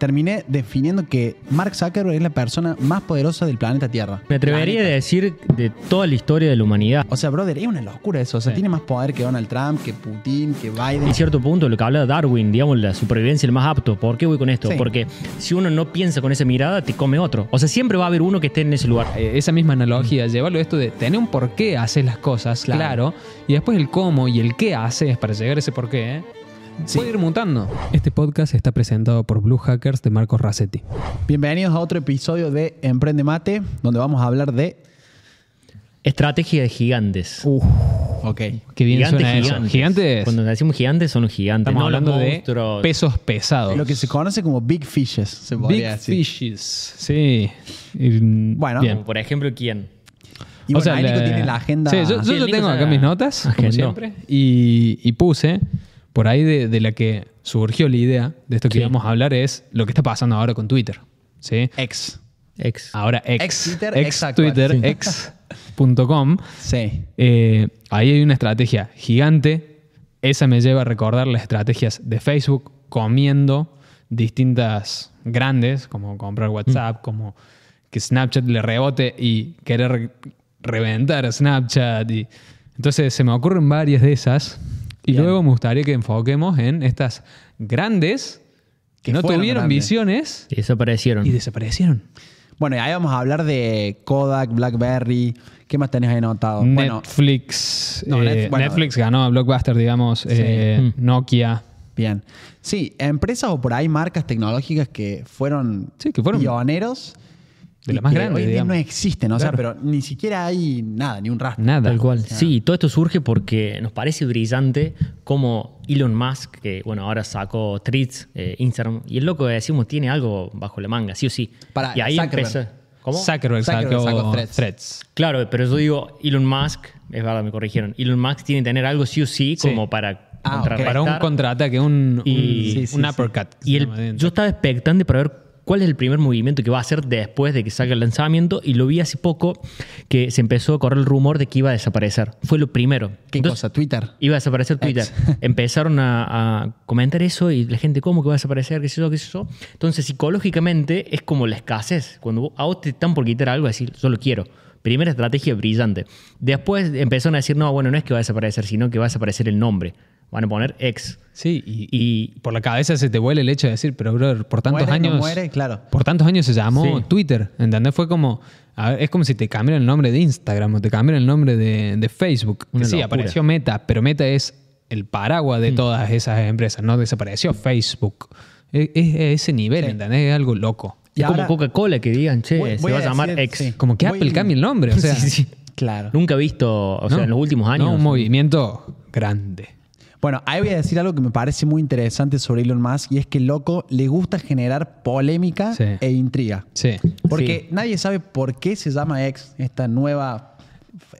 terminé definiendo que Mark Zuckerberg es la persona más poderosa del planeta Tierra. Me atrevería a decir de toda la historia de la humanidad. O sea, brother, es una locura eso. O sea, Sí. tiene más poder que Donald Trump, que Putin, que Biden. En cierto punto, lo que habla Darwin, digamos, la supervivencia el más apto. ¿Por qué voy con esto? Sí. Porque si uno no piensa con esa mirada, te come otro. O sea, siempre va a haber uno que esté en ese lugar. Eh, esa misma analogía, llevarlo a esto de tener un por qué haces las cosas, Claro. claro. y después el cómo y el qué haces para llegar a ese por qué, ¿eh? Sí. puede ir mutando. Este podcast está presentado por Blue Hackers de Marcos Rassetti. Bienvenidos a otro episodio de Emprende Mate, donde vamos a hablar de. Estrategia de gigantes. Uf, Ok. qué bien gigantes, suena eso. gigantes. Gigantes, Cuando decimos gigantes, son los gigantes. estamos no hablando de monstruos. pesos pesados. Lo que se conoce como Big Fishes, se Big decir. fishes, sí. Bueno. bien. Como por ejemplo, ¿quién? Y bueno, ahí Nico tiene la agenda. Sí, yo, yo Sí, Nico tengo acá mis notas, como agendó. siempre. Y, y puse, por ahí de, de la que surgió la idea de esto que Sí. íbamos a hablar, es lo que está pasando ahora con Twitter. ¿sí? Ex. Ex. Ahora ex, Ex Twitter, ex. Twitter, Sí. ex.com. Sí. Eh, ahí hay una estrategia gigante. Esa me lleva a recordar las estrategias de Facebook comiendo distintas grandes, como comprar WhatsApp, como que Snapchat le rebote y querer re- reventar a Snapchat. Y... Entonces se me ocurren varias de esas. Y Bien. luego me gustaría que enfoquemos en estas grandes que Que no tuvieron grandes. visiones Y desaparecieron. y desaparecieron. Bueno, y ahí vamos a hablar de Kodak, Blackberry. ¿Qué más tenés ahí anotado? Bueno, Netflix. No, eh, Net- bueno. Netflix ganó a Blockbuster, digamos. eh, Mm. Nokia. bien. Sí, empresas o por ahí marcas tecnológicas que fueron, Sí, que fueron pioneros. De las más grandes, Hoy en día digamos. no existen, o sea, pero ni siquiera hay nada, ni un rastro. Nada. Tal cual. Sí, y todo esto surge porque nos parece brillante como Elon Musk, que bueno, ahora sacó Threads, eh, Instagram, y el loco que decimos tiene algo bajo la manga, sí o sí. Para y ahí Zuckerberg. empezó. ¿Cómo? Zuckerberg, Zuckerberg sacó, sacó Threads. Threads. Claro, pero yo digo, Elon Musk, es verdad, me corrigieron. Elon Musk tiene que tener algo sí o sí, Sí. como para Ah. Para un contraataque, un, Y- un, Sí, sí, un sí. uppercut. Y el- yo estaba expectante para ver cuál es el primer movimiento que va a hacer después de que salga el lanzamiento y lo vi hace poco que se empezó a correr el rumor de que iba a desaparecer. Fue lo primero. ¿Qué Entonces, cosa? Twitter. Iba a desaparecer Twitter. Empezaron a, a comentar eso y la gente, ¿cómo que va a desaparecer? ¿Qué sé yo? ¿Qué sé yo? Entonces, psicológicamente es como la escasez. Cuando a vos te están por quitar algo, decir, yo lo quiero. Primera estrategia brillante. Después empezaron a decir, no, bueno, no es que va a desaparecer, sino que va a desaparecer el nombre. Van a poner ex. Sí, y, Y por la cabeza se te vuela el hecho de decir, pero brother, por tantos Muere, no años. muere, claro. Por tantos años se llamó Sí. Twitter, ¿entendés? Fue como. a ver, es como si te cambiaran el nombre de Instagram o te cambiaran el nombre de, de Facebook. Que sí, locura. apareció Meta, pero Meta es el paraguas Mm. de todas esas empresas, no desapareció Facebook. Es, ese nivel, Sí. ¿entendés? Es algo loco. Y es ahora- como Coca-Cola que digan, che, Voy- se voy va a, llamar decir- ex. sí. Como que Voy- Apple cambia el nombre, o sea. Sí, sí, sí. Claro. Nunca he visto, o sea, en los últimos años. No, un movimiento grande. Bueno, ahí voy a decir algo que me parece muy interesante sobre Elon Musk y es que el loco le gusta generar polémica Sí. e intriga. Sí. Porque nadie sabe por qué se llama X, esta nueva,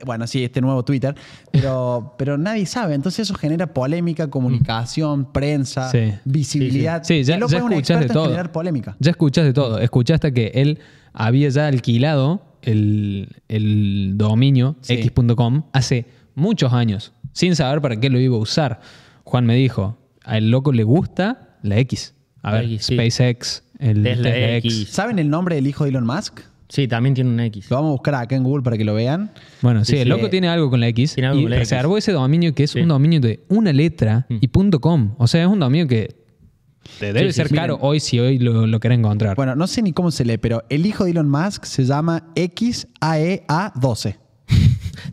bueno, sí, este nuevo Twitter, pero, pero nadie sabe. Entonces eso genera polémica, comunicación, prensa, Sí. visibilidad. Sí, ya, el loco ya es un escuchás de todo. generar polémica. Ya escuchás de todo. Escuchaste que él había ya alquilado el, el dominio Sí. x.com hace muchos años, sin saber para qué lo iba a usar. Juan me dijo, a el loco le gusta la X. A ver, X, sí. SpaceX, el Tesla Tesla, X. X. ¿Saben el nombre del hijo de Elon Musk? Sí, también tiene un X. Lo vamos a buscar acá en Google para que lo vean. Bueno, sí, Sí, el sí. loco tiene algo con la X Tiene algo y con la X. reservó ese dominio que es Sí. un dominio de una letra y punto .com. O sea, es un dominio que te debe sí, ser sí. caro hoy si hoy lo, lo querés encontrar. Bueno, no sé ni cómo se lee, pero el hijo de Elon Musk se llama E XAEA12.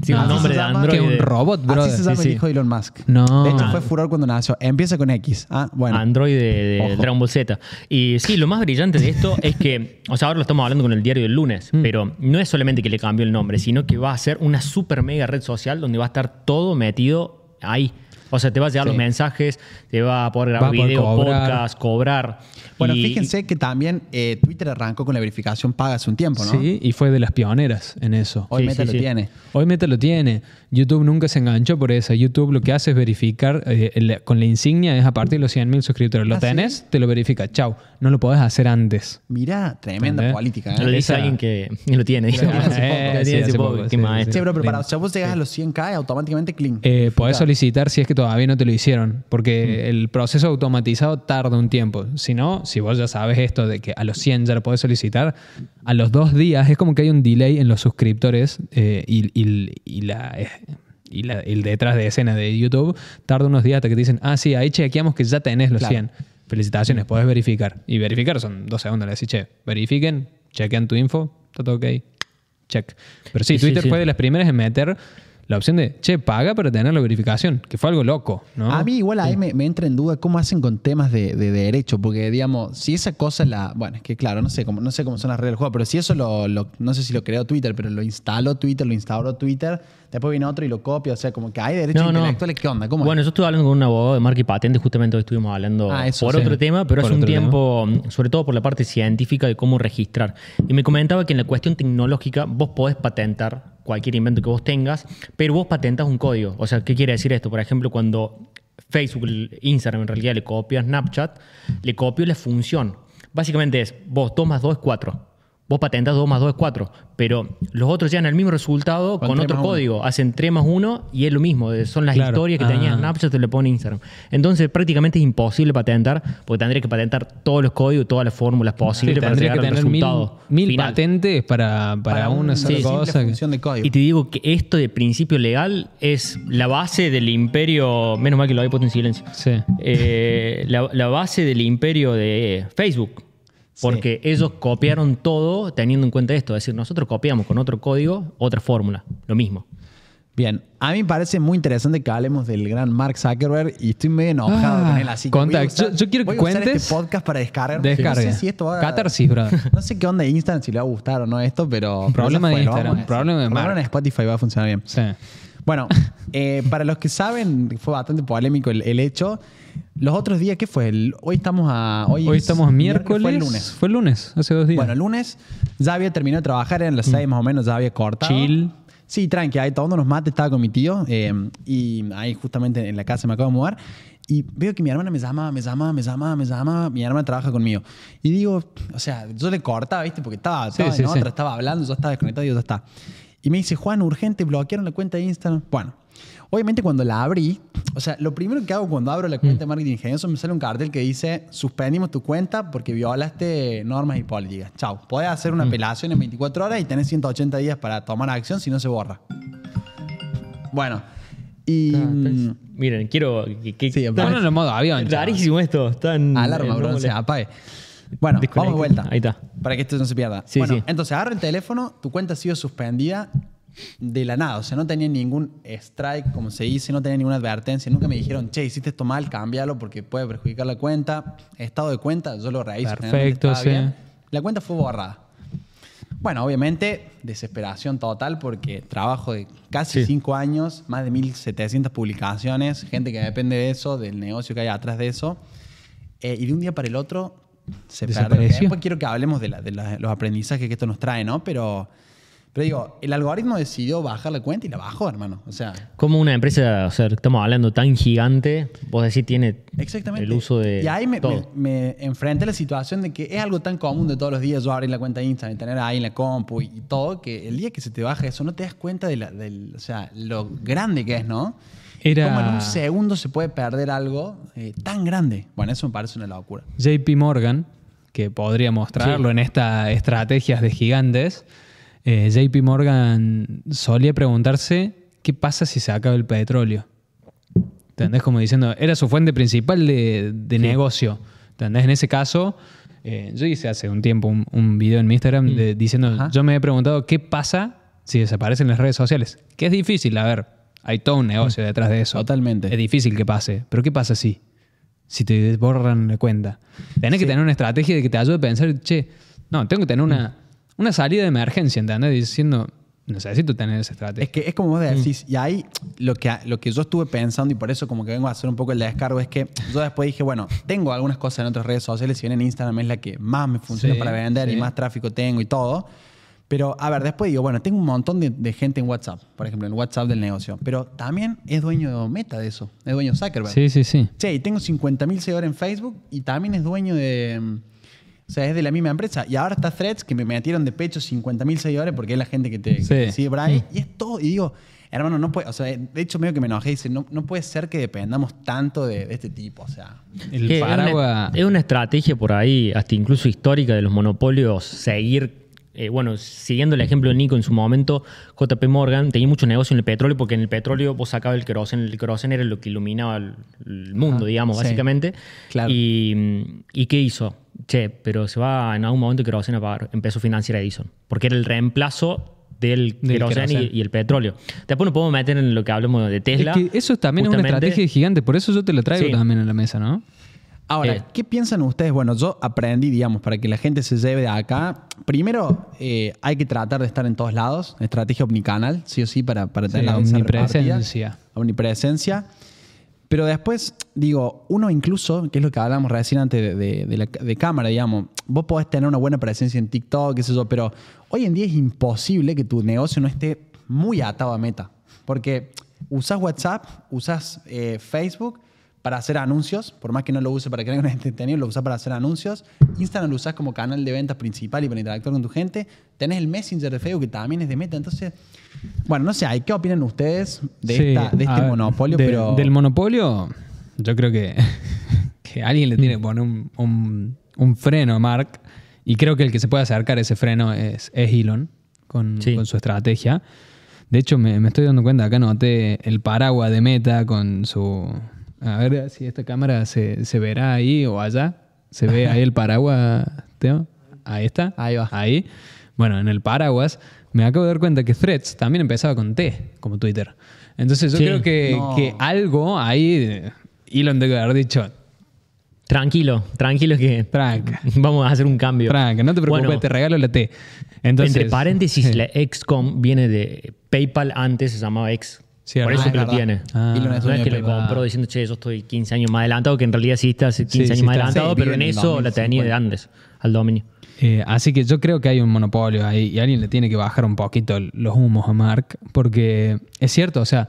Tiene No, un nombre de llama- que Android. un robot, brother. Así se llama Sí, el sí. hijo de Elon Musk. No. De hecho, fue furor cuando nació. Empieza con X. Ah, bueno. Android de, de. Dragon Ball Z. Y sí, lo más brillante de esto es que, o sea, ahora lo estamos hablando con el diario del lunes, Mm. pero no es solamente que le cambió el nombre, sino que va a ser una super mega red social donde va a estar todo metido ahí. O sea, te va a llegar Sí. los mensajes, te va a poder grabar videos, cobrar. podcast, cobrar. Bueno, Y- fíjense que también eh, Twitter arrancó con la verificación paga hace un tiempo, ¿no? Sí, y fue de las pioneras en eso. Hoy Sí, Meta sí, lo sí. tiene. Hoy Meta lo tiene. YouTube nunca se enganchó por eso. YouTube lo que hace es verificar eh, el- con la insignia, es a partir de los 100.000 suscriptores. Lo Ah, ¿sí? tenés, te lo verifica. Chau. No lo podés hacer antes. Mirá, tremenda ¿Entendés? política. lo ¿eh? dice esa- alguien que lo tiene. Lo tiene hace poco. Lo qué pero para, o sea, vos llegás a los 100k automáticamente clean. Eh, podés solicitar si es que todavía no te lo hicieron, porque el proceso automatizado tarda un tiempo. Si no, si vos ya sabes esto de que a los 100 ya lo podés solicitar, a los dos días es como que hay un delay en los suscriptores eh, y, y- y la... eh, y la- el detrás de escena de YouTube tarda unos días hasta que te dicen, ah, sí, ahí chequeamos que ya tenés los Claro. 100. Felicitaciones, podés verificar. Y verificar son dos segundos. Le decís, che, verifiquen, chequen tu info, está todo ok, check. Pero sí, Sí, sí, Twitter sí. fue de las primeras en meter la opción de, che, paga para tener la verificación, que fue algo loco, ¿no? A mí igual ahí me, me entra en duda cómo hacen con temas de, de derecho, porque digamos, si esa cosa la, bueno, es que claro, no sé cómo, no sé cómo son las reglas del juego, pero si eso lo, lo- no sé si lo creó Twitter, pero lo instaló Twitter, lo instauró Twitter, después viene otro y lo copia, o sea, como que hay derechos No, no. intelectuales, ¿qué onda? ¿Cómo es? Bueno, yo estuve hablando con un abogado de marca y patente, justamente hoy estuvimos hablando Ah, eso, por sí. otro tema, pero Por hace un tiempo, sobre todo por la parte científica de cómo registrar. Y me comentaba que en la cuestión tecnológica vos podés patentar cualquier invento que vos tengas, pero vos patentas un código. O sea, ¿qué quiere decir esto? Por ejemplo, cuando Facebook, Instagram en realidad le copia Snapchat, le copio la función. Básicamente es, vos 2 más 2 es 4. Vos patentas 2 más 2 es 4, pero los otros llegan al mismo resultado Con otro uno. código. Hacen 3 más 1 y es lo mismo. Son las Claro. historias que tenía Ah. Snapchat te le pone Instagram. Entonces prácticamente es imposible patentar porque tendría que patentar todos los códigos, todas las fórmulas Sí, posibles para tendría que llegar al tener mil, resultado mil final. patentes para, para, una sola cosa. que- función de código. Y te digo que esto de principio legal es la base del imperio, menos mal que lo había puesto en silencio, Sí. Eh, la, la base del imperio de Facebook. Porque ellos copiaron todo teniendo en cuenta esto. Es decir, nosotros copiamos con otro código otra fórmula. Lo mismo. Bien, a mí me parece muy interesante que hablemos del gran Mark Zuckerberg y estoy medio enojado Ah, con él. Así que voy a usar- Yo- yo quiero que voy a usar cuentes- este podcast para descargar. Descarga. No sé si esto va a- Catarsis, brother. No sé qué onda de Instagram, si le va a gustar o no esto, pero... Problema de Instagram, problema de Mark. en Spotify va a funcionar bien. Sí. Bueno, eh, para los que saben, fue bastante polémico el, el hecho. Los otros días, ¿qué fue? El- hoy estamos a... Hoy, Hoy es estamos miércoles. Fue el lunes. Fue el lunes, hace dos días. Bueno, el lunes ya había terminado de trabajar, eran las seis más o menos, ya había cortado. Chill. Sí, tranqui, ahí tomando unos mates, estaba con mi tío eh, y ahí justamente en la casa me acabo de mudar y veo que mi hermana me llama, me llama, me llama, me llama, mi hermana trabaja conmigo. Y digo, o sea, yo le cortaba, ¿viste? Porque estaba, Sí, estaba sí, en sí. otra, estaba hablando, yo estaba desconectado y yo ya está. Y me dice, Juan, urgente, bloquearon la cuenta de Instagram. Bueno, obviamente cuando la abrí, o sea, lo primero que hago cuando abro la cuenta de Mm. marketing ingenioso me sale un cartel que dice, suspendimos tu cuenta porque violaste normas y políticas. Chao, podés hacer Mm. una apelación en 24 horas y tenés 180 días para tomar acción si no se borra. Bueno, y... mm, Miren, quiero. Que, que- Sí, en modo avión, chaval. Rarísimo esto. Tan, Alarma, bro, no se molesta. apague. Bueno, vamos de vuelta. Ahí está. Para que esto no se pierda. Sí, bueno, sí. entonces agarra el teléfono, tu cuenta ha sido suspendida de la nada. O sea, no tenía ningún strike, como se dice, no tenía ninguna advertencia. Nunca me dijeron, che, hiciste esto mal, cámbialo porque puede perjudicar la cuenta. Estado de cuenta, yo lo reviso. Perfecto, sí. bien. La cuenta fue borrada. Bueno, obviamente, desesperación total porque trabajo de casi Sí. cinco años, más de 1.700 publicaciones, gente que depende de eso, del negocio que hay atrás de eso. Eh, y de un día para el otro se perdió. Después quiero que hablemos de, la- de la- los aprendizajes que esto nos trae, ¿no? Pero, pero digo, el algoritmo decidió bajar la cuenta y la bajó, hermano. O sea, Como una empresa, o sea, estamos hablando tan gigante, vos decís, tiene exactamente. el uso de. Y ahí me, todo. me- me enfrenté a la situación de que es algo tan común de todos los días yo abrir la cuenta de Instagram y tener ahí en la compu y, y todo, que el día que se te baja eso no te das cuenta de la, o sea, lo grande que es, ¿no? Era- Como en un segundo se puede perder algo eh, tan grande. Bueno, eso me parece una locura. JP Morgan, que podría mostrarlo Sí. en estas estrategias de gigantes, eh, JP Morgan solía preguntarse qué pasa si se acaba el petróleo. ¿Entendés? Como diciendo, era su fuente principal de, de negocio. ¿Entendés? En ese caso, eh, yo hice hace un tiempo un, un video en mi Instagram de- diciendo, Ajá. yo me he preguntado qué pasa si desaparecen las redes sociales. Que es difícil, a ver, hay todo un negocio detrás de eso. Totalmente. Es difícil que pase, pero ¿qué pasa si? Si te borran la cuenta. Tenés que tener una estrategia de que te ayude a pensar, che, no, tengo que tener una, una salida de emergencia, ¿entendés? Diciendo, necesito tener esa estrategia. Es que es como vos Mm. decís, y ahí lo que, lo que yo estuve pensando, y por eso como que vengo a hacer un poco el descargo, es que yo después dije, bueno, tengo algunas cosas en otras redes sociales, si bien en Instagram es la que más me funciona Sí, para vender y sí. más tráfico tengo y todo. Pero, a ver, después digo, bueno, tengo un montón de, de gente en WhatsApp, por ejemplo, en WhatsApp del negocio, pero también es dueño de Meta de eso, es dueño de Zuckerberg. Sí, sí, sí. Che, y tengo 50.000 seguidores en Facebook y también es dueño de... mm, O sea, es de la misma empresa. Y ahora está Threads, que me metieron de pecho 50.000 seguidores porque es la gente que te, que Sí. te sigue por ahí. Y es todo. Y digo, hermano, no puede, o sea, de hecho medio que me enojé, dice, no, no puede ser que dependamos tanto de, de este tipo, o sea. El es, paraguas. una, es una estrategia por ahí, hasta incluso histórica de los monopolios, seguir, eh, bueno, siguiendo el ejemplo de Nico en su momento, JP Morgan tenía mucho negocio en el petróleo porque en el petróleo vos sacabas el queroseno, el queroseno era lo que iluminaba el, el mundo, Ah, digamos, sí. básicamente. Claro. Y, ¿Y qué hizo? Che, pero se va en algún momento el queroseno a pagar. Empezó a financiar a Edison, porque era el reemplazo del, Del queroseno y, el petróleo. Después nos podemos meter en lo que hablamos de Tesla. Es que eso también es una estrategia gigante, por eso yo te lo traigo Sí. también a la mesa, ¿no? Ahora, Eh. ¿qué piensan ustedes? Bueno, yo aprendí, digamos, para que la gente se lleve de acá. Primero, eh, hay que tratar de estar en todos lados. Estrategia omnicanal, sí o sí, para, para tener Sí, la omnipresencia. Omnipresencia. Pero después, digo, uno incluso, que es lo que hablábamos recién antes de, de- de la- de cámara, digamos, vos podés tener una buena presencia en TikTok, qué sé yo, pero hoy en día es imposible que tu negocio no esté muy atado a meta. Porque usás WhatsApp, usás eh, Facebook para hacer anuncios, por más que no lo uses para crear un entretenido, lo usás para hacer anuncios. Instagram lo usás como canal de ventas principal y para interactuar con tu gente. Tenés el Messenger de Facebook que también es de meta. Entonces, bueno, no sé, ¿qué opinan ustedes de, Sí, esta- de a este ver, monopolio? de- pero... Del monopolio, yo creo que, que alguien le tiene que poner un, un- un freno a Mark. Y creo que el que se puede acercar a ese freno es, es Elon con, Sí. con su estrategia. De hecho, me, me estoy dando cuenta, acá noté el paraguas de Meta con su... A ver si esta cámara se, se verá ahí o allá. ¿Se ve ahí el paraguas, Teo? Ahí está. Ahí va. Ahí. Bueno, en el paraguas me acabo de dar cuenta que Threads también empezaba con T, como Twitter. Entonces yo Sí. creo que, No. que algo ahí Elon debe haber dicho, Tranquilo, tranquilo que tranca, vamos a hacer un cambio. tranca, no te preocupes, Bueno, te regalo la T. Entonces, entre paréntesis, la XCOM viene de PayPal antes se llamaba X. Cierto. Por eso Ah, que lo tiene. Ah. Elon No es que lo PayPal. compró diciendo, che, yo estoy 15 años más adelantado, que en realidad sí está hace 15 Sí, años sí más adelantado, pero en eso la tenía de 2050. antes, al dominio. Eh, así que yo creo que hay un monopolio ahí y alguien le tiene que bajar un poquito los humos a Mark, porque es cierto, o sea,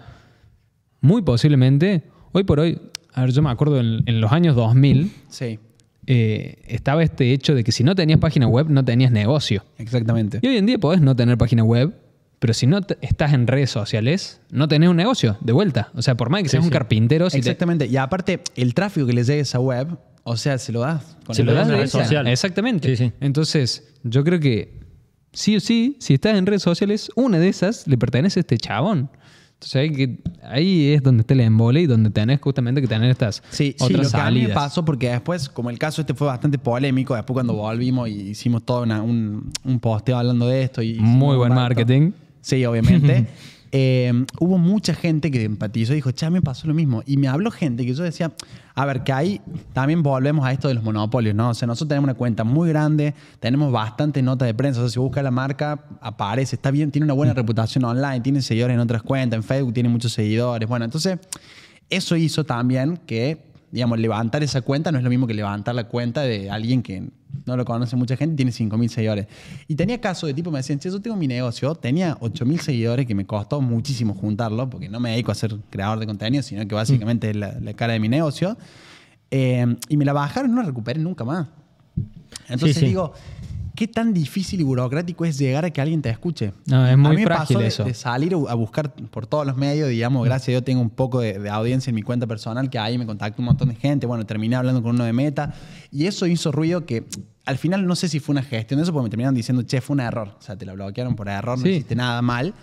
muy posiblemente, hoy por hoy, a ver, yo me acuerdo en, en los años 2000, Sí, eh, estaba este hecho de que si no tenías página web, no tenías negocio. exactamente. Y hoy en día podés no tener página web, pero si no te- estás en redes sociales, no tenés un negocio de vuelta. O sea, por más que seas un sí. carpintero, si te- Exactamente. Y aparte, el tráfico que le llegue a esa web, o sea, se lo das. Con Se el lo das en de red esa. social. Exactamente. Sí, sí. Entonces, yo creo que sí o sí, si estás en redes sociales, una de esas le pertenece a este chabón. Entonces hay que, ahí es donde está el embole y donde tenés justamente que tener estas Sí, sí, otras lo que a mí me salidas. pasó porque después, como el caso este fue bastante polémico, después cuando volvimos y hicimos todo una- un, un posteo hablando de esto. Y Muy un buen marketing. Sí, obviamente. Eh, hubo mucha gente que empatizó y dijo, cha, me pasó lo mismo. Y me habló gente que yo decía, a ver, que ahí también volvemos a esto de los monopolios, ¿no? O sea, nosotros tenemos una cuenta muy grande, tenemos bastante nota de prensa. O sea, si busca la marca, aparece, está bien, tiene una buena reputación online, tiene seguidores en otras cuentas, en Facebook tiene muchos seguidores. Bueno, entonces, eso hizo también que, digamos, levantar esa cuenta no es lo mismo que levantar la cuenta de alguien que no lo conoce mucha gente y tiene 5.000 seguidores. Y tenía casos de tipo, me decían, che, yo tengo mi negocio, tenía 8.000 seguidores que me costó muchísimo juntarlo, porque no me dedico a ser creador de contenido, sino que básicamente es la, la cara de mi negocio. Eh, y me la bajaron no la recuperé nunca más. Entonces Sí, sí. digo, ¿qué tan difícil y burocrático es llegar a que alguien te escuche? No, es muy a mí me frágil pasó de- eso. de salir a buscar por todos los medios, digamos, gracias a Dios tengo un poco de, de audiencia en mi cuenta personal, que ahí me contactó un montón de gente, bueno, terminé hablando con uno de Meta, y eso hizo ruido que al final no sé si fue una gestión de eso, porque me terminaron diciendo, che, fue un error, o sea, te la bloquearon por error, no Sí. hiciste nada mal.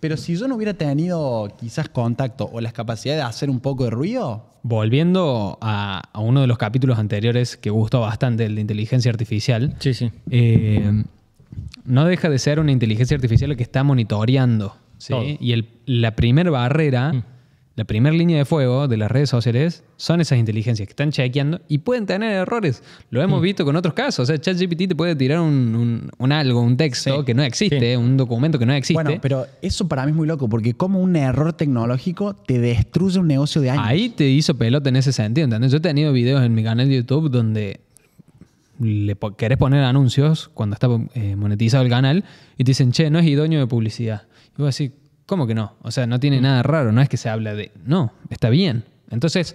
Pero si yo no hubiera tenido quizás contacto o las capacidades de hacer un poco de ruido, Volviendo a, a uno de los capítulos anteriores que gustó bastante, el de inteligencia artificial, Sí, sí. eh, no deja de ser una inteligencia artificial que está monitoreando. ¿sí? Y el- la primera barrera, Mm. La primera línea de fuego de las redes sociales son esas inteligencias que están chequeando y pueden tener errores. Lo Mm. hemos visto con otros casos. O sea, ChatGPT te puede tirar un, un- un algo, un texto Sí. que no existe, Sí. un documento que no existe. bueno, pero eso para mí es muy loco, porque como un error tecnológico te destruye un negocio de años. Ahí te hizo pelota en ese sentido, ¿entendés? Yo he tenido videos en mi canal de YouTube donde le po- querés poner anuncios cuando está eh, monetizado el canal y te dicen, che, no es idóneo de publicidad. Y vos decís, ¿cómo que no? O sea, no tiene nada raro, no es que se habla de... No, está bien. Entonces,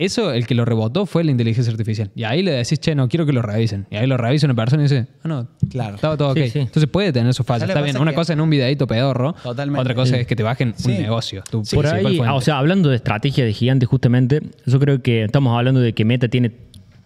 Eso, el que lo rebotó fue la inteligencia artificial. Y ahí le decís, che, no quiero que lo revisen. Y ahí lo revisa una persona y dice, ah, no, Claro. estaba todo ok. Sí, sí. Entonces puede tener sus fallas. ¿Sabes lo Está bien. Una cosa en un videito pedorro. Totalmente. Otra cosa Sí. es que te bajen Sí. un negocio. Tu Por principal ahí, fuente. o sea, hablando de estrategia de gigante justamente, yo creo que estamos hablando de que Meta tiene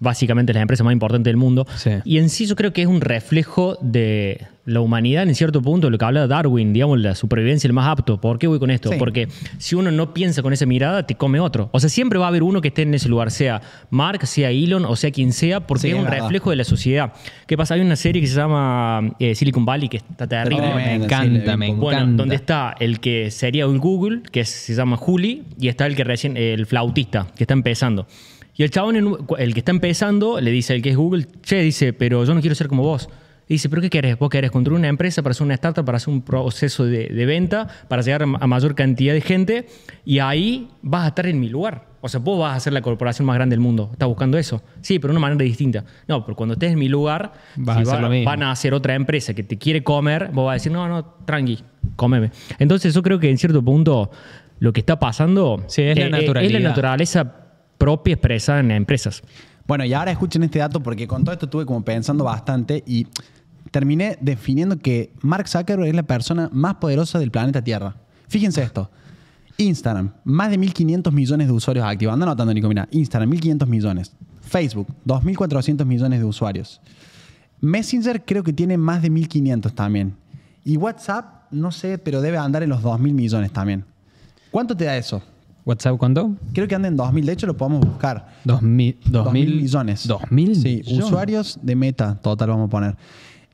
básicamente las empresas más importantes del mundo. Sí. Y en sí yo creo que es un reflejo de la humanidad en cierto punto, lo que habla Darwin, digamos, la supervivencia el más apto. ¿Por qué voy con esto? Sí. Porque si uno no piensa con esa mirada, te come otro. O sea, siempre va a haber uno que esté en ese lugar, sea Mark, sea Elon o sea quien sea, porque Sí, es un verdad. reflejo de la sociedad. ¿Qué pasa? Hay una serie que se llama eh, Silicon Valley que está terrible. Tremenda, me encanta, me. Bueno, encanta. donde está el que sería un Google, que se llama Juli, y está el que recién, el flautista, que está empezando. Y el chabón, en un- el que está empezando, le dice al que es Google, che, dice, pero yo no quiero ser como vos. Y dice, ¿pero qué querés? ¿Vos querés construir una empresa para hacer una startup, para hacer un proceso de, de venta, para llegar a ma- a mayor cantidad de gente? Y ahí vas a estar en mi lugar. O sea, vos vas a ser la corporación más grande del mundo. ¿Estás buscando eso? Sí, pero de una manera distinta. No, pero cuando estés en mi lugar, Vas si a hacer va- lo mismo. van a hacer otra empresa que te quiere comer, vos vas a decir, no, no, tranqui, cómeme. Entonces yo creo que en cierto punto lo que está pasando Sí, es la eh, eh, naturalidad. es la naturaleza propia expresada en empresas. Bueno, y ahora escuchen este dato porque con todo esto estuve como pensando bastante y terminé definiendo que Mark Zuckerberg es la persona más poderosa del planeta Tierra. Fíjense esto. Instagram, más de 1.500 millones de usuarios activos. Anda anotando, Nico, mira. Instagram, 1.500 millones. Facebook, 2.400 millones de usuarios. Messenger creo que tiene más de 1.500 también. Y WhatsApp, no sé, pero debe andar en los 2.000 millones también. ¿Cuánto te da eso? ¿WhatsApp cuánto? Creo que anda en 2.000. De hecho, lo podemos buscar. Dos mil, dos 2.000 mil millones. 2.000 Sí, millones. usuarios de meta, total vamos a poner.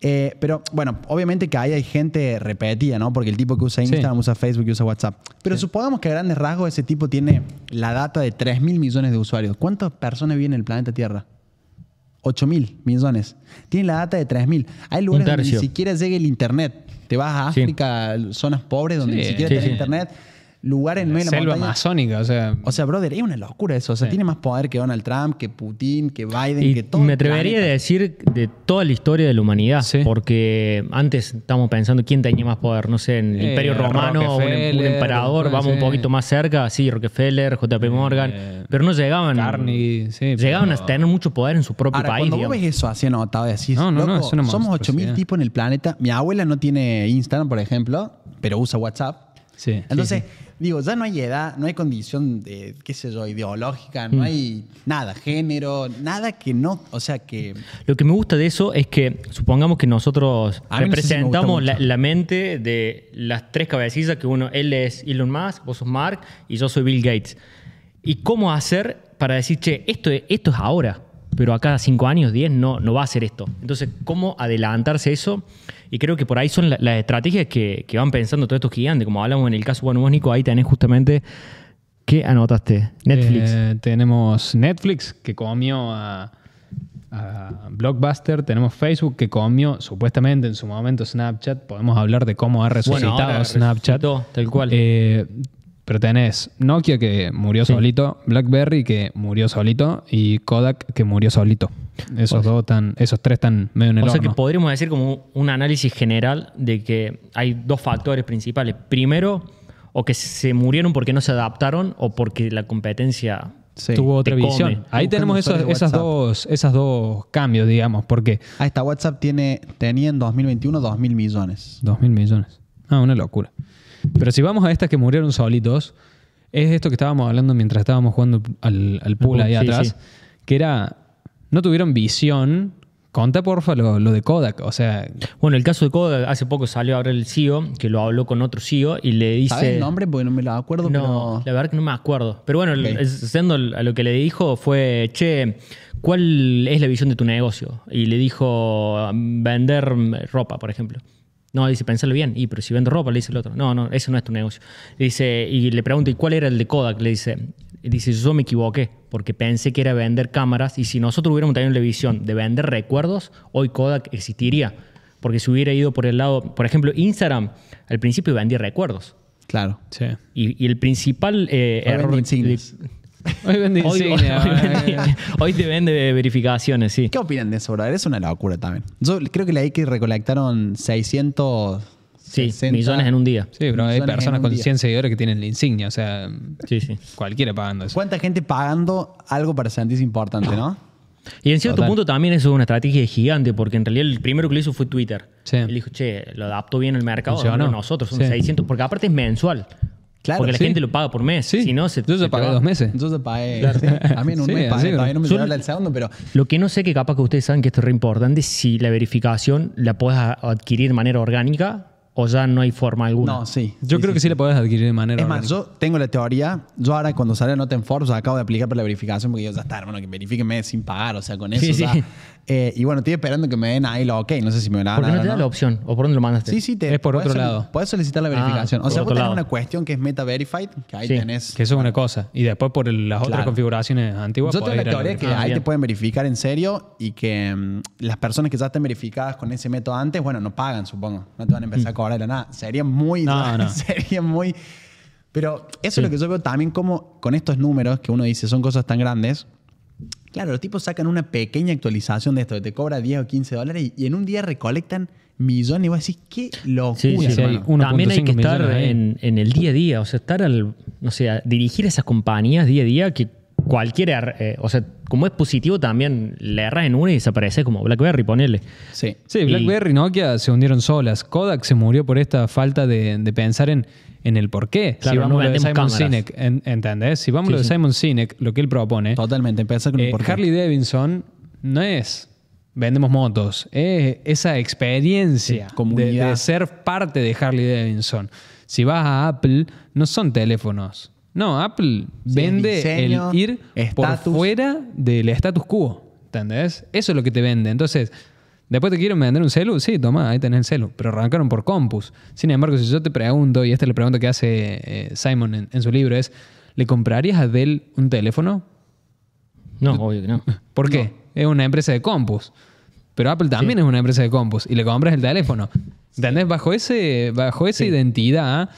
Eh, pero bueno, obviamente que ahí hay gente repetida, ¿no? Porque el tipo que usa Sí. Instagram, usa Facebook y usa WhatsApp. Pero supongamos que a grandes rasgos ese tipo tiene la data de 3.000 millones de usuarios. ¿Cuántas personas viven en el planeta Tierra? 8.000 millones. Tiene la data de 3.000. Hay lugares donde ni siquiera llega el internet. Te vas a Sí. África, zonas pobres donde ni siquiera sí. internet. Lugares en medio de la Selva montaña. amazónica, o sea. O sea, brother, es una locura eso. O sea, Sí. tiene más poder que Donald Trump, que Putin, que Biden, Y que todo. me atrevería a decir de toda la historia de la humanidad, Sí. porque antes estamos pensando quién tenía más poder, no sé, en el Eh, Imperio Romano, un, un Rockefeller, emperador, vamos un poquito más cerca, sí, Rockefeller, JP Morgan, Eh, pero no llegaban, Carnegie, sí, llegaban pero- a tener mucho poder en su propio Ahora, país. cuando vos digamos. ves eso así anotado, decís, No, no, no, loco, es una somos 8.000 monstruosidad. tipos en el planeta. Mi abuela no tiene Instagram, por ejemplo, pero usa WhatsApp. Sí, Entonces, digo, ya no hay edad, no hay condición de, qué sé yo, ideológica, Mm. no hay nada, género, nada que no, o sea, que... Lo que me gusta de eso es que supongamos que nosotros A mí no sé si me gusta representamos la, mente de las tres cabecillas que uno, él es Elon Musk, vos sos Mark y yo soy Bill Gates. ¿Y cómo hacer para decir, che, esto, es- esto es ahora, pero acá cinco años, 10 no, no va a ser esto? Entonces, ¿cómo adelantarse a eso? Y creo que por ahí son la- las estrategias que, que van pensando todos estos gigantes. Como hablamos en el caso, bueno, vos, Nico, ahí tenés justamente... ¿Qué anotaste? Netflix. Eh, tenemos Netflix que comió a, a Blockbuster. Tenemos Facebook que comió supuestamente en su momento Snapchat. Podemos hablar de cómo ha resucitado ahora Snapchat. resucitó, tal cual. Eh, pero tenés Nokia que murió Sí. solito, BlackBerry que murió solito y Kodak que murió solito. Esos dos tan, esos tres están medio en el O sea que podríamos decir como un análisis general de que hay dos factores principales. Primero, o que se murieron porque no se adaptaron o porque la competencia Sí. Tuvo otra te come. visión. Ahí tenemos esos, esas dos, esas dos cambios, digamos, porque Ahí está, WhatsApp tiene, tenía en 2021 2.000 millones. Dos mil millones. Ah, una locura. Pero si vamos a estas que murieron solitos, es esto que estábamos hablando mientras estábamos jugando al, al pool ahí sí, atrás, sí. que era, no tuvieron visión. Conta porfa lo, lo de Kodak, o sea, Bueno, el caso de Kodak, hace poco salió ahora el CEO, que lo habló con otro CEO y le dice... ¿Sabes el nombre? Porque no me lo acuerdo, No, pero... la verdad que no me acuerdo. Pero bueno, Ok. siendo a lo que le dijo fue, che, ¿cuál es la visión de tu negocio? Y le dijo, vender ropa, por ejemplo. No, dice, pensalo bien. Y, pero si vendo ropa, le dice el otro. No, no, ese no es tu negocio. Le dice, y le pregunta, ¿y cuál era el de Kodak? Le dice, y dice, yo me equivoqué, porque pensé que era vender cámaras, y si nosotros hubiéramos tenido la visión de vender recuerdos, hoy Kodak existiría. Porque si hubiera ido por el lado, por ejemplo, Instagram, al principio vendía recuerdos. Claro. sí. Y, y el principal eh, error. insignias. Hoy hoy- insignia, hoy vende- te vende verificaciones, sí. ¿Qué opinan de eso, brother? Es una locura también. Yo creo que leí que recolectaron 600, Sí, 60 millones en un día. Sí, pero hay personas con día. 100 seguidores que tienen la insignia, o sea, Sí, sí. cualquiera pagando eso. ¿Cuánta gente pagando algo para sentirse importante, no? Y en cierto Total. punto también eso es una estrategia gigante, porque en realidad el primero que lo hizo fue Twitter. Sí. Él dijo, che, lo adaptó bien el mercado, hagámoslo nosotros, son Sí. 600, porque aparte es mensual. Claro, porque la sí. gente lo paga por mes. Sí, Si no, se, yo se ya pagué dos meses. Entonces pagué. sí, también un Sí, mes pagué, todavía no me Yo- llegó la del segundo, pero Lo que no sé, que capaz que ustedes saben que esto es re importante, si la verificación la puedes a- adquirir de manera orgánica o ya no hay forma alguna. no, sí. Yo creo que sí la podés adquirir de manera. Es más, orgánica. yo tengo la teoría. Yo ahora, cuando sale la nota en Forbes, acabo de aplicar para la verificación porque yo ya está, hermano, que verifíquenme sin pagar, o sea, con eso. Sí, ya. sí. Eh, y bueno, estoy esperando que me den ahí lo ok. No sé si me van a dar. ¿Por qué no te da la opción? ¿O por dónde lo mandaste? Sí, sí, te, Es por otro lado. Puedes solicitar la verificación. Ah, o sea, vos tenés lado. una cuestión que es Meta Verified, que ahí Sí, tenés. Que eso es una cosa. Y después por el- las otras Claro. configuraciones antiguas. Yo tengo la teoría que Ah, ahí te pueden verificar en serio y que mm, las personas que ya estén verificadas con ese método antes, bueno, no pagan, supongo. No te van a empezar a cobrar de la nada. Sería muy. No, no. Sería muy. Pero eso es lo que yo veo también como con estos números que uno dice son cosas tan grandes. Claro, los tipos sacan una pequeña actualización de esto, que te cobra 10 o 15 dólares y, y en un día recolectan millones y vos decís, qué locura. Sí, sí, sí, hay hermano. 1.5 También hay que estar en, en el día a día, o sea, estar al, no sé, a dirigir esas compañías día a día que cualquier, er- eh, o sea, como es positivo también, le erras en una y desaparece como BlackBerry, ponele. Sí. Sí, BlackBerry y Nokia se hundieron solas. Kodak se murió por esta falta de, de pensar en, en el por qué. Claro, si vamos no a lo de Simon cámaras. Sinek, en- ¿entendés? Si vamos a lo de Sí, sí. Simon Sinek, lo que él propone, Totalmente, empezar con el eh. Harley Davidson no es vendemos motos, es esa experiencia Sí, de, de ser parte de Harley Davidson. Si vas a Apple, no son teléfonos. No, Apple Sí, vende diseño, el ir por fuera del status quo. ¿Entendés? Eso es lo que te vende. Entonces, después te quieren vender un celu, sí, toma, ahí tenés el celu. Pero arrancaron por Compus. Sin embargo, si yo te pregunto, y esta es la pregunta que hace eh, Simon en, en su libro, es, ¿le comprarías a Dell un teléfono? No, obvio que no. ¿Por qué? Es una empresa de compus. Pero Apple también es una empresa de compus y le compras el teléfono. ¿Entendés? Bajo, ese, bajo esa identidad,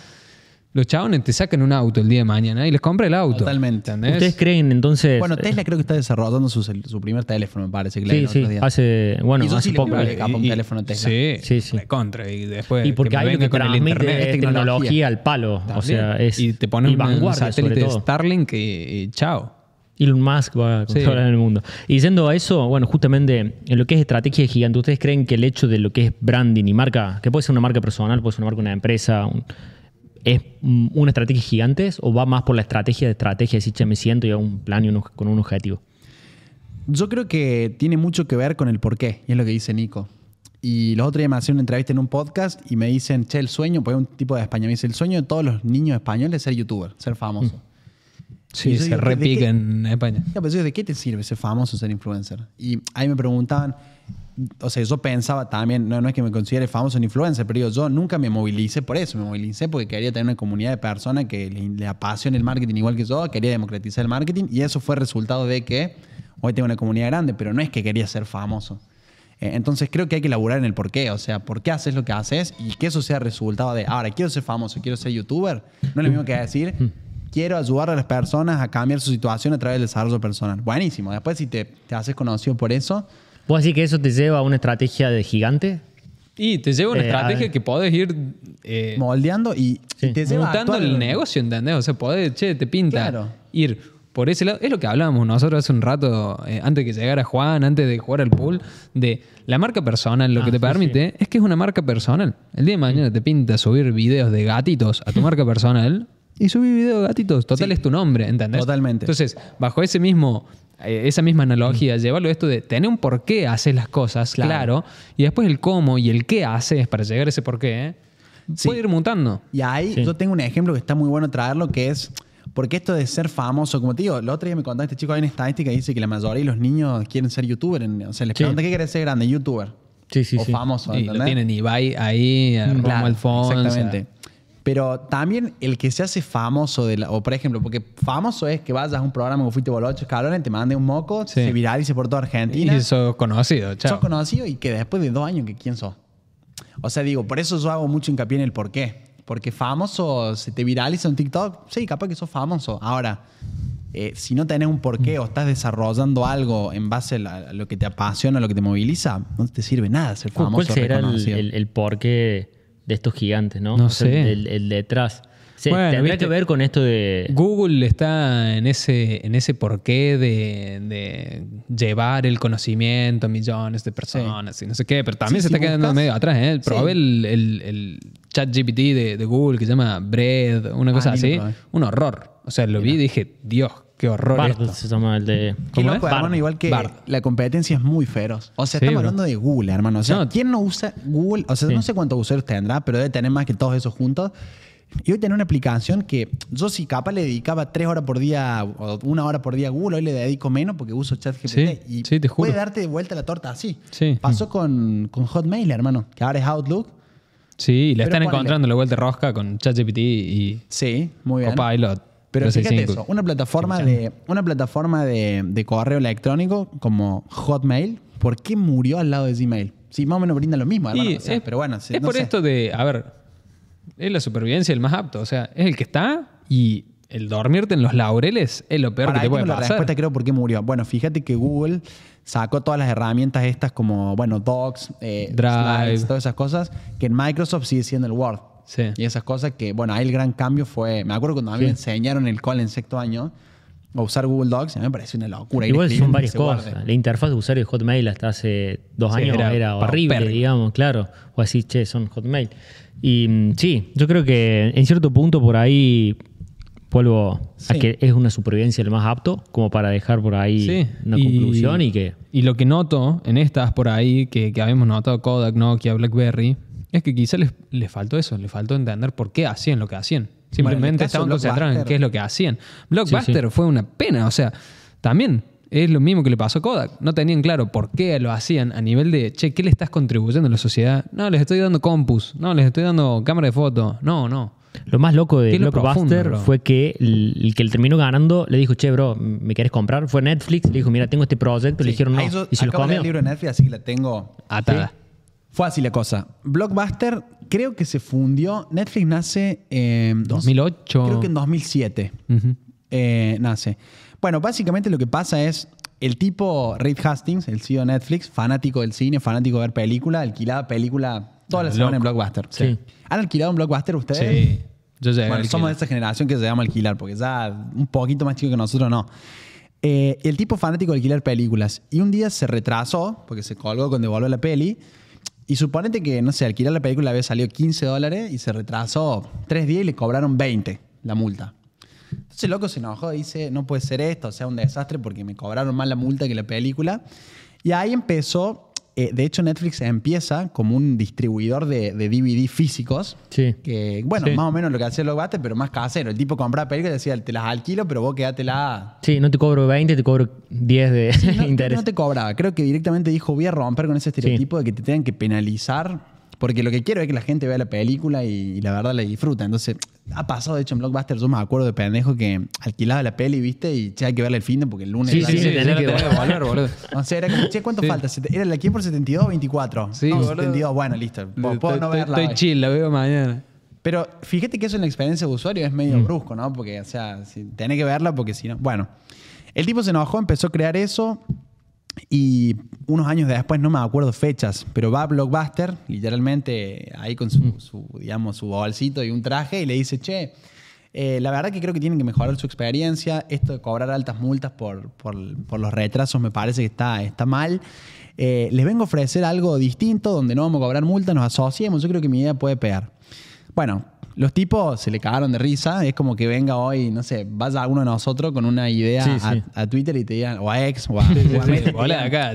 los chabones te sacan un auto el día de mañana y les compra el auto. Totalmente. ¿Entendés? ¿Ustedes creen entonces? Bueno, Tesla creo que está desarrollando su, su primer teléfono, me parece. Que Sí, sí, hace, bueno, Y hace sí le poco. que capa un teléfono Tesla. Sí, Sí, sí. recontra. Y después Y porque que me hay lo venga que con el internet. es tecnología, tecnología. al palo. O sea, es. y te ponen y un vanguardia sobre satélite todo. Starlink y, y chao. Elon Musk va a Sí. controlar el mundo. Y yendo a eso, bueno, justamente en lo que es estrategia de gigante, ¿ustedes creen que el hecho de lo que es branding y marca, que puede ser una marca personal, puede ser una marca de una empresa, un- es mm, una estrategia gigante o va más por la estrategia de estrategia, decir, che, me siento y hago un plan y un con un objetivo? Yo creo que tiene mucho que ver con el porqué, y es lo que dice Nico. Y los otros días me hacían una entrevista en un podcast y me dicen, che, el sueño, pues un tipo de España, me dice, el sueño de todos los niños españoles es ser youtuber, ser famoso. Mm. Sí, se digo, ¿de repica qué? en España. Ya, pero yo, ¿de qué te sirve ser famoso, ser influencer? Y ahí me preguntaban, o sea, yo pensaba también, no, no es que me considere famoso ni influencer, pero digo, yo nunca me movilicé por eso, me movilicé porque quería tener una comunidad de personas que le, le apasione el marketing igual que yo, quería democratizar el marketing y eso fue resultado de que hoy tengo una comunidad grande, pero no es que quería ser famoso. Eh, Entonces creo que hay que elaborar en el por qué, o sea, por qué haces lo que haces y que eso sea resultado de, ahora, quiero ser famoso, quiero ser youtuber, no es lo mismo que decir, quiero ayudar a las personas a cambiar su situación a través del desarrollo personal. Buenísimo, después si te, te haces conocido por eso, ¿Puedo decir que eso te lleva a una estrategia de gigante? Y te lleva una Eh, a estrategia que podés ir eh, moldeando y, Sí. y te lleva a mutando el negocio, ¿entendés? O sea, podés, che, te pinta Claro. ir por ese lado. Es lo que hablábamos nosotros hace un rato, eh, antes que llegara Juan, antes de jugar al pool, de la marca personal. Lo Ah, que te sí, permite es que es una marca personal. El día de mañana te pinta subir videos de gatitos a tu marca personal y subir videos de gatitos. Total Sí. es tu nombre, ¿entendés? Totalmente. Entonces, bajo ese mismo... eh, Esa misma analogía, llevarlo a esto de tener un por qué haces las cosas, Claro. claro, y después el cómo y el qué haces para llegar a ese por qué, ¿eh? Sí. puede ir mutando. Y ahí Sí. yo tengo un ejemplo que está muy bueno traerlo, que es, porque esto de ser famoso, como te digo, el otro día me contaba este chico, hay una estadística que dice que la mayoría de los niños quieren ser youtuber. en- o sea, les Sí. pregunta, ¿qué querés ser grande? Youtuber. Sí, sí, o sí. famoso, Y lo ¿entendés? tienen Ibai ahí, a Romo Claro, Alfonso. Exactamente. Pero también el que se hace famoso, de la- o por ejemplo, porque famoso es que vayas a un programa que fuiste bolocho, escalones, te mande un moco, Sí. se viralice por toda Argentina. Y sos conocido, chao. sos conocido y que después de dos años, que ¿quién sos? O sea, digo, por eso yo hago mucho hincapié en el por qué. Porque famoso, se te viraliza un TikTok, sí, capaz que sos famoso. Ahora, eh, si no tenés un porqué o estás desarrollando algo en base a, lo que te apasiona, a lo que te moviliza, no te sirve nada ser ¿Cuál famoso. cuál será el, el, el porqué de estos gigantes, ¿no? No O sea, sé. El, el detrás. Se- Bueno, tendrá que ver con esto de. Google está en ese, en ese porqué de, de llevar el conocimiento a millones de personas y no sé qué, pero también Sí, se si está quedando medio atrás. ¿eh? Probé Sí. el, el, el chat GPT de, de Google que se llama Bread, una Ah, cosa lo así. Un horror. O sea, lo vi y dije, Dios, qué horror Bard esto. se llama el de. Qué ¿Cómo loco, hermano, Bard. igual que Bard. la competencia es muy feroz. O sea, Sí, estamos bro. hablando de Google, hermano. O sea, No. ¿quién no usa Google? O sea, Sí. no sé cuántos usuarios tendrá, pero debe tener más que todos esos juntos. Y hoy tiene una aplicación que yo si capaz le dedicaba tres horas por día o una hora por día a Google, hoy le dedico menos porque uso ChatGPT. Sí, y sí, te juro. puede darte de vuelta la torta así. Sí. Pasó con, con Hotmail, hermano, que ahora es Outlook. Sí, le están encontrando la vuelta rosca con ChatGPT y Sí, muy bien. Copilot. Pero fíjate 365. eso, una plataforma, de, una plataforma de, de correo electrónico como Hotmail, ¿por qué murió al lado de Gmail? Sí, más o menos brinda lo mismo. Y o sea, es, pero bueno, sí, es no por sé. esto de, a ver, es la supervivencia el más apto. O sea, es el que está y el dormirte en los laureles es lo peor Para que te puede tengo la pasar. respuesta creo por qué murió. Bueno, fíjate que Google sacó todas las herramientas estas como, bueno, Docs, eh, Drive. Slides, todas esas cosas, que en Microsoft sigue siendo el Word. Sí. Y esas cosas que, bueno, ahí el gran cambio fue, me acuerdo cuando a mí me enseñaron el cole en sexto año a usar Google Docs, a mí me pareció una locura. Igual son y varias cosas. guarde. La interfaz de usuario de Hotmail hasta hace dos Sí, años era era, horrible, digamos, claro. O así, che, son Hotmail. Y mm, sí, yo creo que en cierto punto por ahí vuelvo Sí. a que es una supervivencia lo más apto, como para dejar por ahí Sí, una conclusión y que. Y lo que noto en estas por ahí, que, que habíamos notado Kodak, Nokia, BlackBerry, es que quizá les, les faltó eso, les faltó entender por qué hacían lo que hacían. Simplemente estaban de concentrados en qué es lo que hacían. Blockbuster fue una pena, o sea, también es lo mismo que le pasó a Kodak. No tenían claro por qué lo hacían a nivel de, che, ¿qué le estás contribuyendo a la sociedad? No, les estoy dando compus, no, les estoy dando cámara de foto, no, no. Lo más loco ¿Qué de lo Blockbuster profundo, fue que el, el que le terminó ganando le dijo, che, bro, ¿me querés comprar? Fue Netflix, le dijo, mira, tengo este proyecto, le dijeron no. Ahí yo Y se lo acabo de leer comió. el libro de Netflix, así que la tengo Atada. Fue así la cosa. Blockbuster creo que se fundió. Netflix nace en 2008. Creo que en 2007 Ujú. eh, nace. Bueno, básicamente lo que pasa es el tipo Reed Hastings, el CEO de Netflix, fanático del cine, fanático de ver película, alquilaba película toda la Ah, semana en loco. Blockbuster. Sí. ¿Han alquilado un Blockbuster ustedes? Sí. Yo llegué Bueno, somos de esa generación que se llama alquilar, porque ya un poquito más chico que nosotros no. Eh, el tipo fanático de alquilar películas. Y un día se retrasó, porque se colgó con devolver la peli. Y suponete que, no sé, alquilar la película había salido 15 dólares y se retrasó tres días y le cobraron 20 la multa. Entonces el loco se enojó, dice, no puede ser esto, sea, un desastre porque me cobraron más la multa que la película. Y ahí empezó, eh, de hecho Netflix empieza como un distribuidor de, de DVD físicos. Sí. Que, bueno, Sí. más o menos lo que hacía Blockbuster, pero más casero. El tipo compraba películas y decía, te las alquilo, pero vos quédatela. Sí, no te cobro 20, te cobro 10 de No, creo que interés. no te cobraba. Creo que directamente dijo, voy a romper con ese estereotipo de que te tengan que penalizar. Porque lo que quiero es que la gente vea la película y, y la verdad la disfruta. Entonces, ha pasado, de hecho, en Blockbuster, yo me acuerdo de pendejo que alquilaba la peli, ¿viste? Y che, hay que verla el fin de porque el lunes... Sí, sí, Sí, sí, sí, tenés que volver, boludo. O sea, era como, che, ¿cuánto falta? ¿Era la aquí por 72 o 24? Sí, no, boludo. 72, bueno, listo. Puedo, no verla Estoy chill, la veo mañana. Pero fíjate que eso en la experiencia de usuario es medio brusco, ¿no? Porque, o sea, tenés que verla porque si no. Bueno, el tipo se enojó, empezó a crear eso y unos años después, no me acuerdo fechas, pero va a Blockbuster, literalmente ahí con su, su, digamos, su bolsito y un traje y le dice, che, eh, la verdad que creo que tienen que mejorar su experiencia. Esto de cobrar altas multas por, por, por los retrasos me parece que está, está mal. Eh, les vengo a ofrecer algo distinto donde no vamos a cobrar multas, nos asociemos. Yo creo que mi idea puede pegar. Bueno, los tipos se le cagaron de risa. Es como que venga hoy, no sé, vaya alguno de nosotros con una idea Sí, a, sí. a Twitter y te digan, o a ex, o a, a Hola, acá,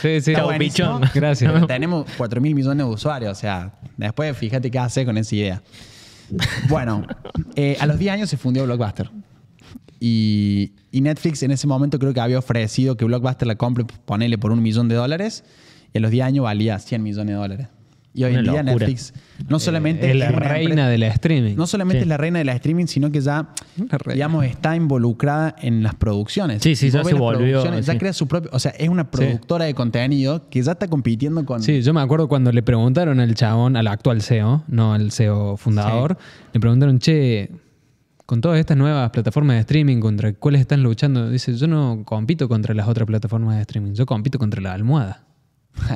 Sí, sí. "Está Chau, pichón. Gracias. pero Tenemos 4 mil millones de usuarios. O sea, después fíjate qué hace con esa idea. Bueno, eh, a los 10 años se fundió Blockbuster. Y, y Netflix en ese momento creo que había ofrecido que Blockbuster la compre, ponele por un millón de dólares. Y a los 10 años valía 100 millones de dólares. Y hoy en día locura. Netflix no solamente es la reina de la streaming. no solamente Sí. es la reina de la streaming, sino que ya, digamos, está involucrada en las producciones. Sí, sí, ya se volvió, producciones, Ya sí. crea su propio. O sea, es una productora de contenido que ya está compitiendo con. Sí, yo me acuerdo cuando le preguntaron al chabón, al actual CEO, no al CEO fundador, le preguntaron, che, con todas estas nuevas plataformas de streaming, ¿contra cuáles están luchando? Dice, yo no compito contra las otras plataformas de streaming, yo compito contra la almohada.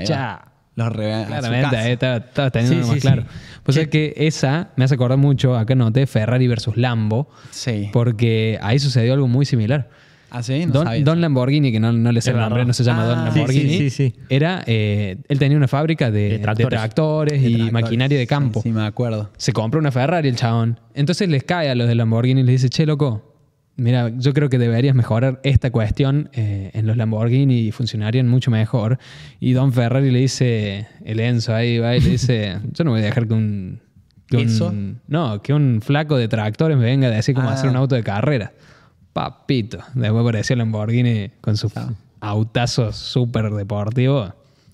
Ya. Los re- a su Claramente, ahí estaba, estaba teniendo Sí, más sí, claro. sí. Pues es que esa me hace acordar mucho, acá noté Ferrari versus Lambo, Sí. porque ahí sucedió algo muy similar. ¿Ah, sí? No Don, sabía. Don Lamborghini, que no, no le sé el nombre, no se llama Ah, Don sí, Lamborghini. sí, sí, sí. Era, eh, él tenía una fábrica de, De de tractores. De y tractores. maquinaria de campo. Sí, sí, me acuerdo. Se compró una Ferrari el chabón. Entonces les cae a los de Lamborghini y les dice, che, loco, mira, yo creo que deberías mejorar esta cuestión eh, en los Lamborghini y funcionarían mucho mejor. Y Don Ferrari le dice, el Enzo ahí va y le dice, yo no voy a dejar que un... que no, que un flaco de tractores me venga a decir cómo Ah. hacer un auto de carrera. Papito. Después apareció el Lamborghini con sus autazos súper deportivos.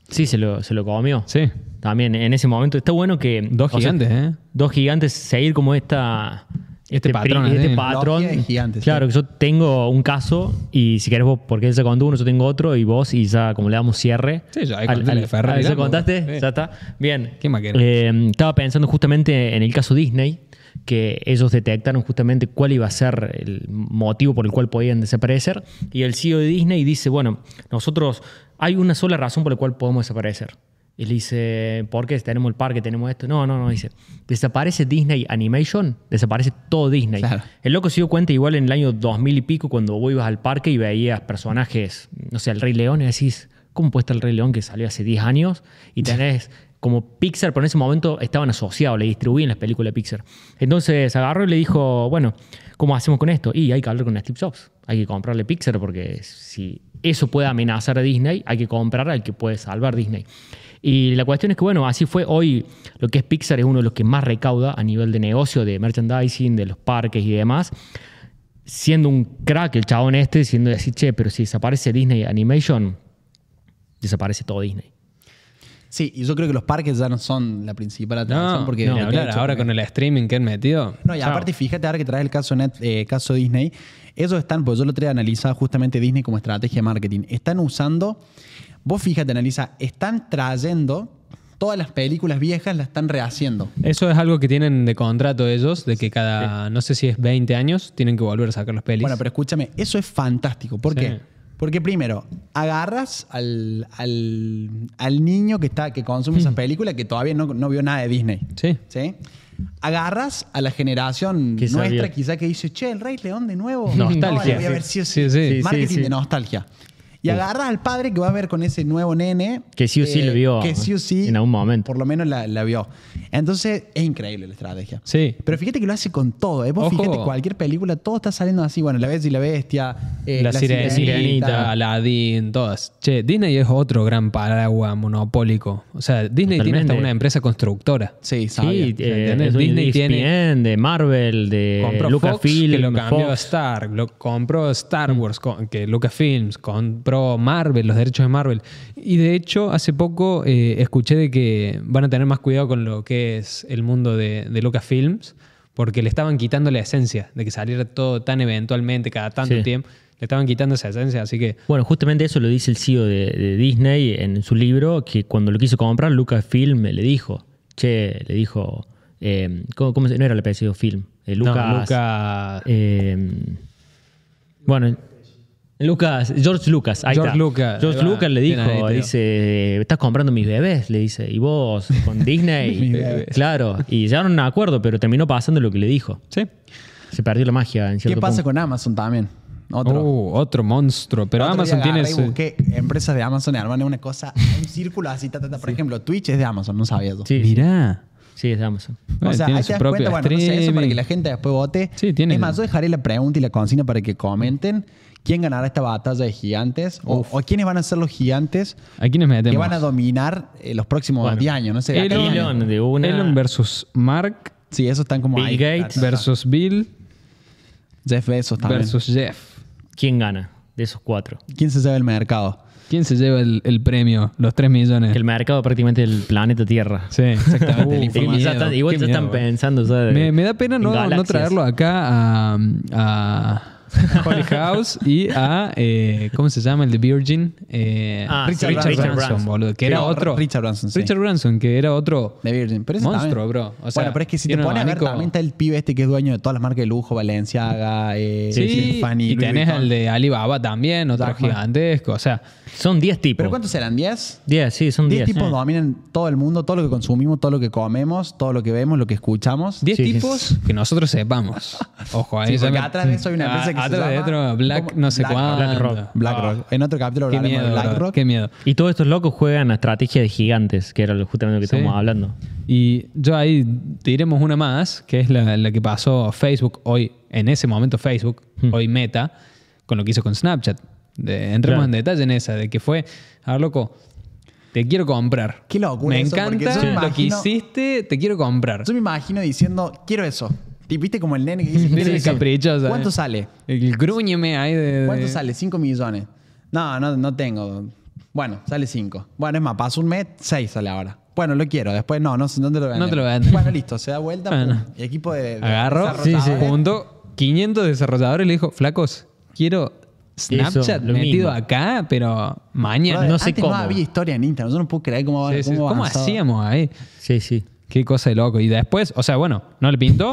Sí, se lo, se lo comió. Sí. También en ese momento. Está bueno que. Dos sea, gigantes, ¿eh? dos gigantes seguir como esta Este patrón, este gigantes, claro, que yo tengo un caso y si querés vos, porque él se contó uno, yo tengo otro y vos y ya como le damos cierre. Sí, ya ahí Ferrari, ¿Ya Lambo. contaste? Sí. Ya está. Bien. ¿Qué más querés? Eh, estaba pensando justamente en el caso Disney, que ellos detectaron justamente cuál iba a ser el motivo por el cual podían desaparecer. Y el CEO de Disney dice, bueno, nosotros hay una sola razón por la cual podemos desaparecer. Y le dice, ¿por qué? Tenemos el parque, tenemos esto. No, no, no, dice, desaparece Disney Animation, desaparece todo Disney. Claro. El loco se dio cuenta igual en el año 2000 y pico cuando vos ibas al parque y veías personajes, no sé, el Rey León y decís, ¿cómo puede estar el Rey León que salió hace 10 años? Y tenés como Pixar, pero en ese momento estaban asociados, le distribuían las películas de Pixar. Entonces agarró y le dijo, bueno, ¿cómo hacemos con esto? Y hay que hablar con Steve Jobs, hay que comprarle Pixar porque si eso puede amenazar a Disney, hay que comprar al que puede salvar Disney. Y la cuestión es que, bueno, así fue. Hoy lo que es Pixar es uno de los que más recauda a nivel de negocio, de merchandising, de los parques y demás. Siendo un crack el chabón este, diciendo decir, che, pero si desaparece Disney Animation, desaparece todo Disney. Sí, y yo creo que los parques ya no son la principal atracción No, porque no, hablar hecho ahora con el streaming que han metido. No, y chao. aparte, fíjate ahora que traes el caso, Net, eh, caso Disney, ellos están, pues yo lo traía analizado justamente Disney como estrategia de marketing. Están usando, vos fíjate, analiza, están trayendo todas las películas viejas, las están rehaciendo. Eso es algo que tienen de contrato ellos, de que cada, no sé si es 20 años, tienen que volver a sacar las pelis. Bueno, pero escúchame, eso es fantástico. ¿Por Sí. qué? Porque primero, agarras al, al, al niño que, está, que consume esas películas que todavía no, no vio nada de Disney. Sí. ¿Sí? Agarras a la generación nuestra, quizá que dice, che, el Rey León de nuevo. Nostalgia. No, voy a ver sí sí. Sí, Marketing de nostalgia. Y agarras al padre que va a ver con ese nuevo nene. eh, Que sí o sí lo vio Que sí o sí. en algún momento. Por lo menos la, la vio. Entonces, es increíble la estrategia. Sí. Pero fíjate que lo hace con todo. ¿eh? Vos Ojo. fíjate, cualquier película, todo está saliendo así. Bueno, La Bella y la Bestia. eh, la, sirenita, Sirenita. Aladdin, todas. Che, Disney es otro gran paraguas monopólico. O sea, Disney tiene hasta una empresa constructora. Sí, sabía. Sí, eh, es de Disney ESPN, tiene- de Marvel, de compró Fox, Lucasfilm, que lo cambió a. Star, lo compró Star Wars, co- que Lucasfilms, compró Marvel, los derechos de Marvel. Y de hecho, hace poco eh, escuché de que van a tener más cuidado con lo que es el mundo de, de Lucasfilms, porque le estaban quitando la esencia de que saliera todo tan eventualmente, cada tanto Sí. tiempo. Le estaban quitando esa esencia, así que Bueno, justamente eso lo dice el CEO de, de Disney en su libro, que cuando lo quiso comprar, Lucasfilm le dijo, che, le dijo, eh, ¿cómo, no era el apellido Film? Eh, Lucas, no, Lucas- eh, bueno, Lucas, George Lucas, ahí George está. Lucas, George ahí Lucas le ahí, dijo, dice, estás comprando mis bebés, le dice, y vos con Disney, Mis bebés. claro, y llegaron a un acuerdo, pero terminó pasando lo que le dijo. sí. Se perdió la magia en ¿Qué pasa punto. con Amazon también? Otro. Uh, otro monstruo. Pero Otro Amazon tiene su- busqué empresas de Amazon y arman una cosa, un círculo así. ta, ta, ta. Por ejemplo, Twitch es de Amazon, no sabía eso. Sí, Mirá. sí, es de Amazon. Bueno, o sea, tiene ahí su te das cuenta, bueno, no sé, eso para que la gente después vote. Sí, tiene- Es más, yo dejaré la pregunta y la consigna para que comenten quién ganará esta batalla de gigantes o, o quiénes van a ser los gigantes ¿A quiénes metemos? que van a dominar eh, los próximos Bueno. 10 años. No sé, Elon, de una- Elon versus Mark Sí, esos están como Bill ahí. Gates versus Bill Jeff Bezos también. versus Jeff. ¿Quién gana de esos cuatro? ¿Quién se lleva el mercado? ¿Quién se lleva el, el premio? Los 3 millones. Que el mercado prácticamente del planeta Tierra. Sí, exactamente. el Uh, miedo, igual ya están pensando. o sea, de- Me, me da pena en no, no traerlo acá a, a, Holly House y a, eh, ¿cómo se llama? El de Virgin. Eh, Ah, Richard, sí, Richard Branson, Branson. boludo. Que era otro. Richard Branson, sí. Richard Branson, que era otro De Virgin. Pero monstruo, también- bro. O sea, bueno, pero es que si te pones a ver, también está el pibe este que es dueño de todas las marcas de lujo, Balenciaga, eh, Sí, Tiffany, y Louis tenés Vuitton. el de Alibaba también, otro Ma. gigantesco. O sea, Son 10 tipos. ¿Pero cuántos eran? ¿10? 10, sí, son 10 10. tipos dominan todo el mundo, todo lo que consumimos, todo lo que comemos, todo lo que vemos, lo que escuchamos. 10 Sí, sí. tipos que nosotros sepamos. Ojo, ahí porque me- atrás de eso hay una empresa que Ah, se llama- otro, Black ¿cómo? no sé Black- cuándo. BlackRock. BlackRock. En otro capítulo Qué hablaremos miedo, de BlackRock. qué miedo. Y todos estos locos juegan a estrategia de gigantes, que era lo- justamente lo que Sí. estamos hablando. Y yo ahí diremos una más, que es la, la que pasó Facebook hoy, en ese momento Facebook, Hmm. hoy Meta, con lo que hizo con Snapchat. De- entremos Claro. en detalle en esa, de que fue, a ver, loco, te quiero comprar. Qué locura Me eso, encanta yo me lo que hiciste, te quiero comprar. Yo me imagino diciendo, quiero eso. Y ¿Viste como el nene que dice, Sí, eso? caprichosa, ¿Cuánto eh. sale? El grúñeme ahí de... de- ¿Cuánto sale? 5 millones. No, no, no tengo. Bueno, sale 5. Bueno, es más, paso un mes, 6 sale ahora. Bueno, lo quiero. Después no, no, no te lo venden. No te lo venden. Bueno, listo, se da vuelta. Bueno. pum. Equipo de. de Agarró, desarrolladores. junto 500 desarrolladores y le dijo, flacos, quiero Snapchat lo metido mismo. acá, pero mañana. No sé antes cómo. no había historia en Instagram. Yo no puedo creer cómo, Sí, sí, cómo, ¿Cómo avanzaba. hacíamos ahí? Sí, sí. Qué cosa de loco. Y después, o sea, bueno, no le pintó,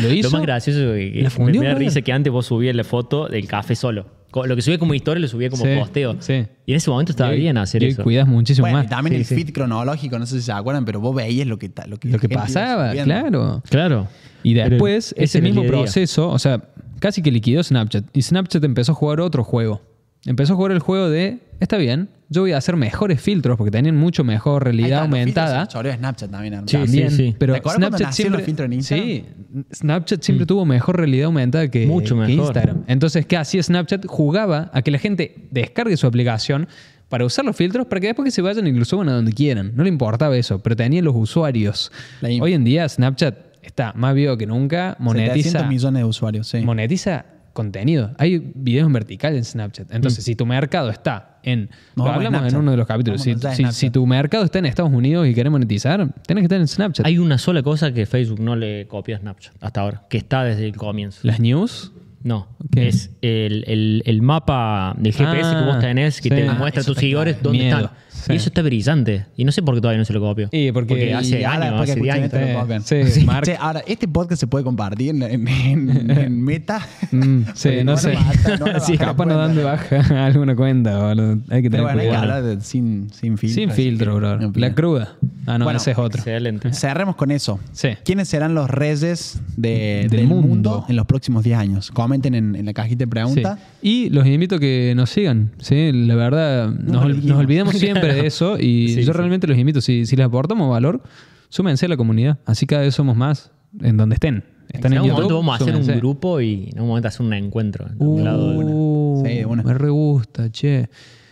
lo hizo. Lo más gracioso que, que ¿La me, fundió, me da risa que antes vos subías la foto del café solo. Lo que subía como historia lo subía como Sí, posteo. sí. Y en ese momento estaba bien hacer eso. cuidas muchísimo Bueno, y más. también Sí, el sí. feed cronológico, no sé si se acuerdan, pero vos veías lo que, lo que, Lo que pasaba, claro. Claro. Y Pero después, ese mismo proceso, o sea, casi que liquidó Snapchat. Y Snapchat empezó a jugar otro juego. Empezó a jugar el juego de, está bien, yo voy a hacer mejores filtros porque tenían mucho mejor Ahí realidad filtros, aumentada. se Snapchat también, hermano. Sí, También, sí. pero ¿Te acuerdas cuando Snapchat nacieron los siempre, filtros en Instagram? sí, Snapchat siempre tuvo mejor realidad aumentada que, Mucho que mejor. Instagram. Entonces, ¿qué hacía Snapchat? Jugaba a que la gente descargue su aplicación para usar los filtros para que después que se vayan y lo suban a donde quieran. No le importaba eso, pero tenía los usuarios. La info. Hoy en día Snapchat está más vivo que nunca, 700 monetiza, millones de usuarios, sí. monetiza contenido. Hay videos en vertical en Snapchat. Entonces, si tu mercado está en... Lo hablamos en uno de los capítulos. Si, tu mercado está en Estados Unidos y querés monetizar, tenés que estar en Snapchat. Hay una sola cosa que Facebook no le copió a Snapchat hasta ahora, que está desde el comienzo. Las news. No, es el, el- el mapa del GPS Ah, que vos tenés, que sí. te Ah, muestra a eso tus seguidores dónde Miedo, están. Sí. Y eso está brillante. Y no sé por qué todavía no se lo copió. Y porque- hace y ahora años, después que hace 10 escuchen años. esto, lo copian. Sí, Sí. Mark. Che, ahora, este podcast se puede compartir en, en- en- en Meta. Mm, sí, no sé. matar, no Sí, capaz no dan de baja alguna cuenta, boludo. Hay que tener bueno, hay que cuidado. hablar de- sin, sin filtro. Sin filtro, bro. La cruda. Ah, no, Bueno, ese es otro. Excelente. Cerremos con eso. Sí. ¿Quiénes serán los reyes de- Del del, mundo. mundo. en los próximos 10 años? Comenten en, en la cajita de Sí. preguntas. Y los invito a que nos sigan. ¿sí? La verdad, nos, nos olvidamos siempre de eso y Sí, yo sí. realmente los invito. Si, si les aportamos valor, súmense a la comunidad. Así cada vez somos más en donde estén. Están En YouTube. momento vamos a hacer un grupo y en un momento hacer un encuentro. a un lado de una. Uh, Sí. Me re gusta, che.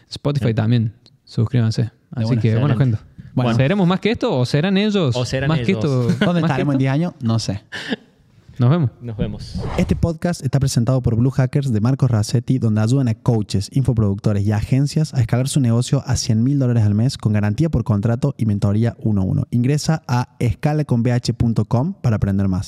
Spotify también. Suscríbanse. Así que, bueno, gente. Bueno. ¿Seremos más que esto o serán ellos? O serán más que ellos. esto. ¿Dónde que estaremos en esto? 10 años? No sé. Nos vemos. Nos vemos. Este podcast está presentado por Blue Hackers de Marcos Racetti, donde ayudan a coaches, infoproductores y agencias a escalar su negocio a 100 mil dólares al mes con garantía por contrato y mentoría 1 a 1. Ingresa a escalaconbh.com para aprender más.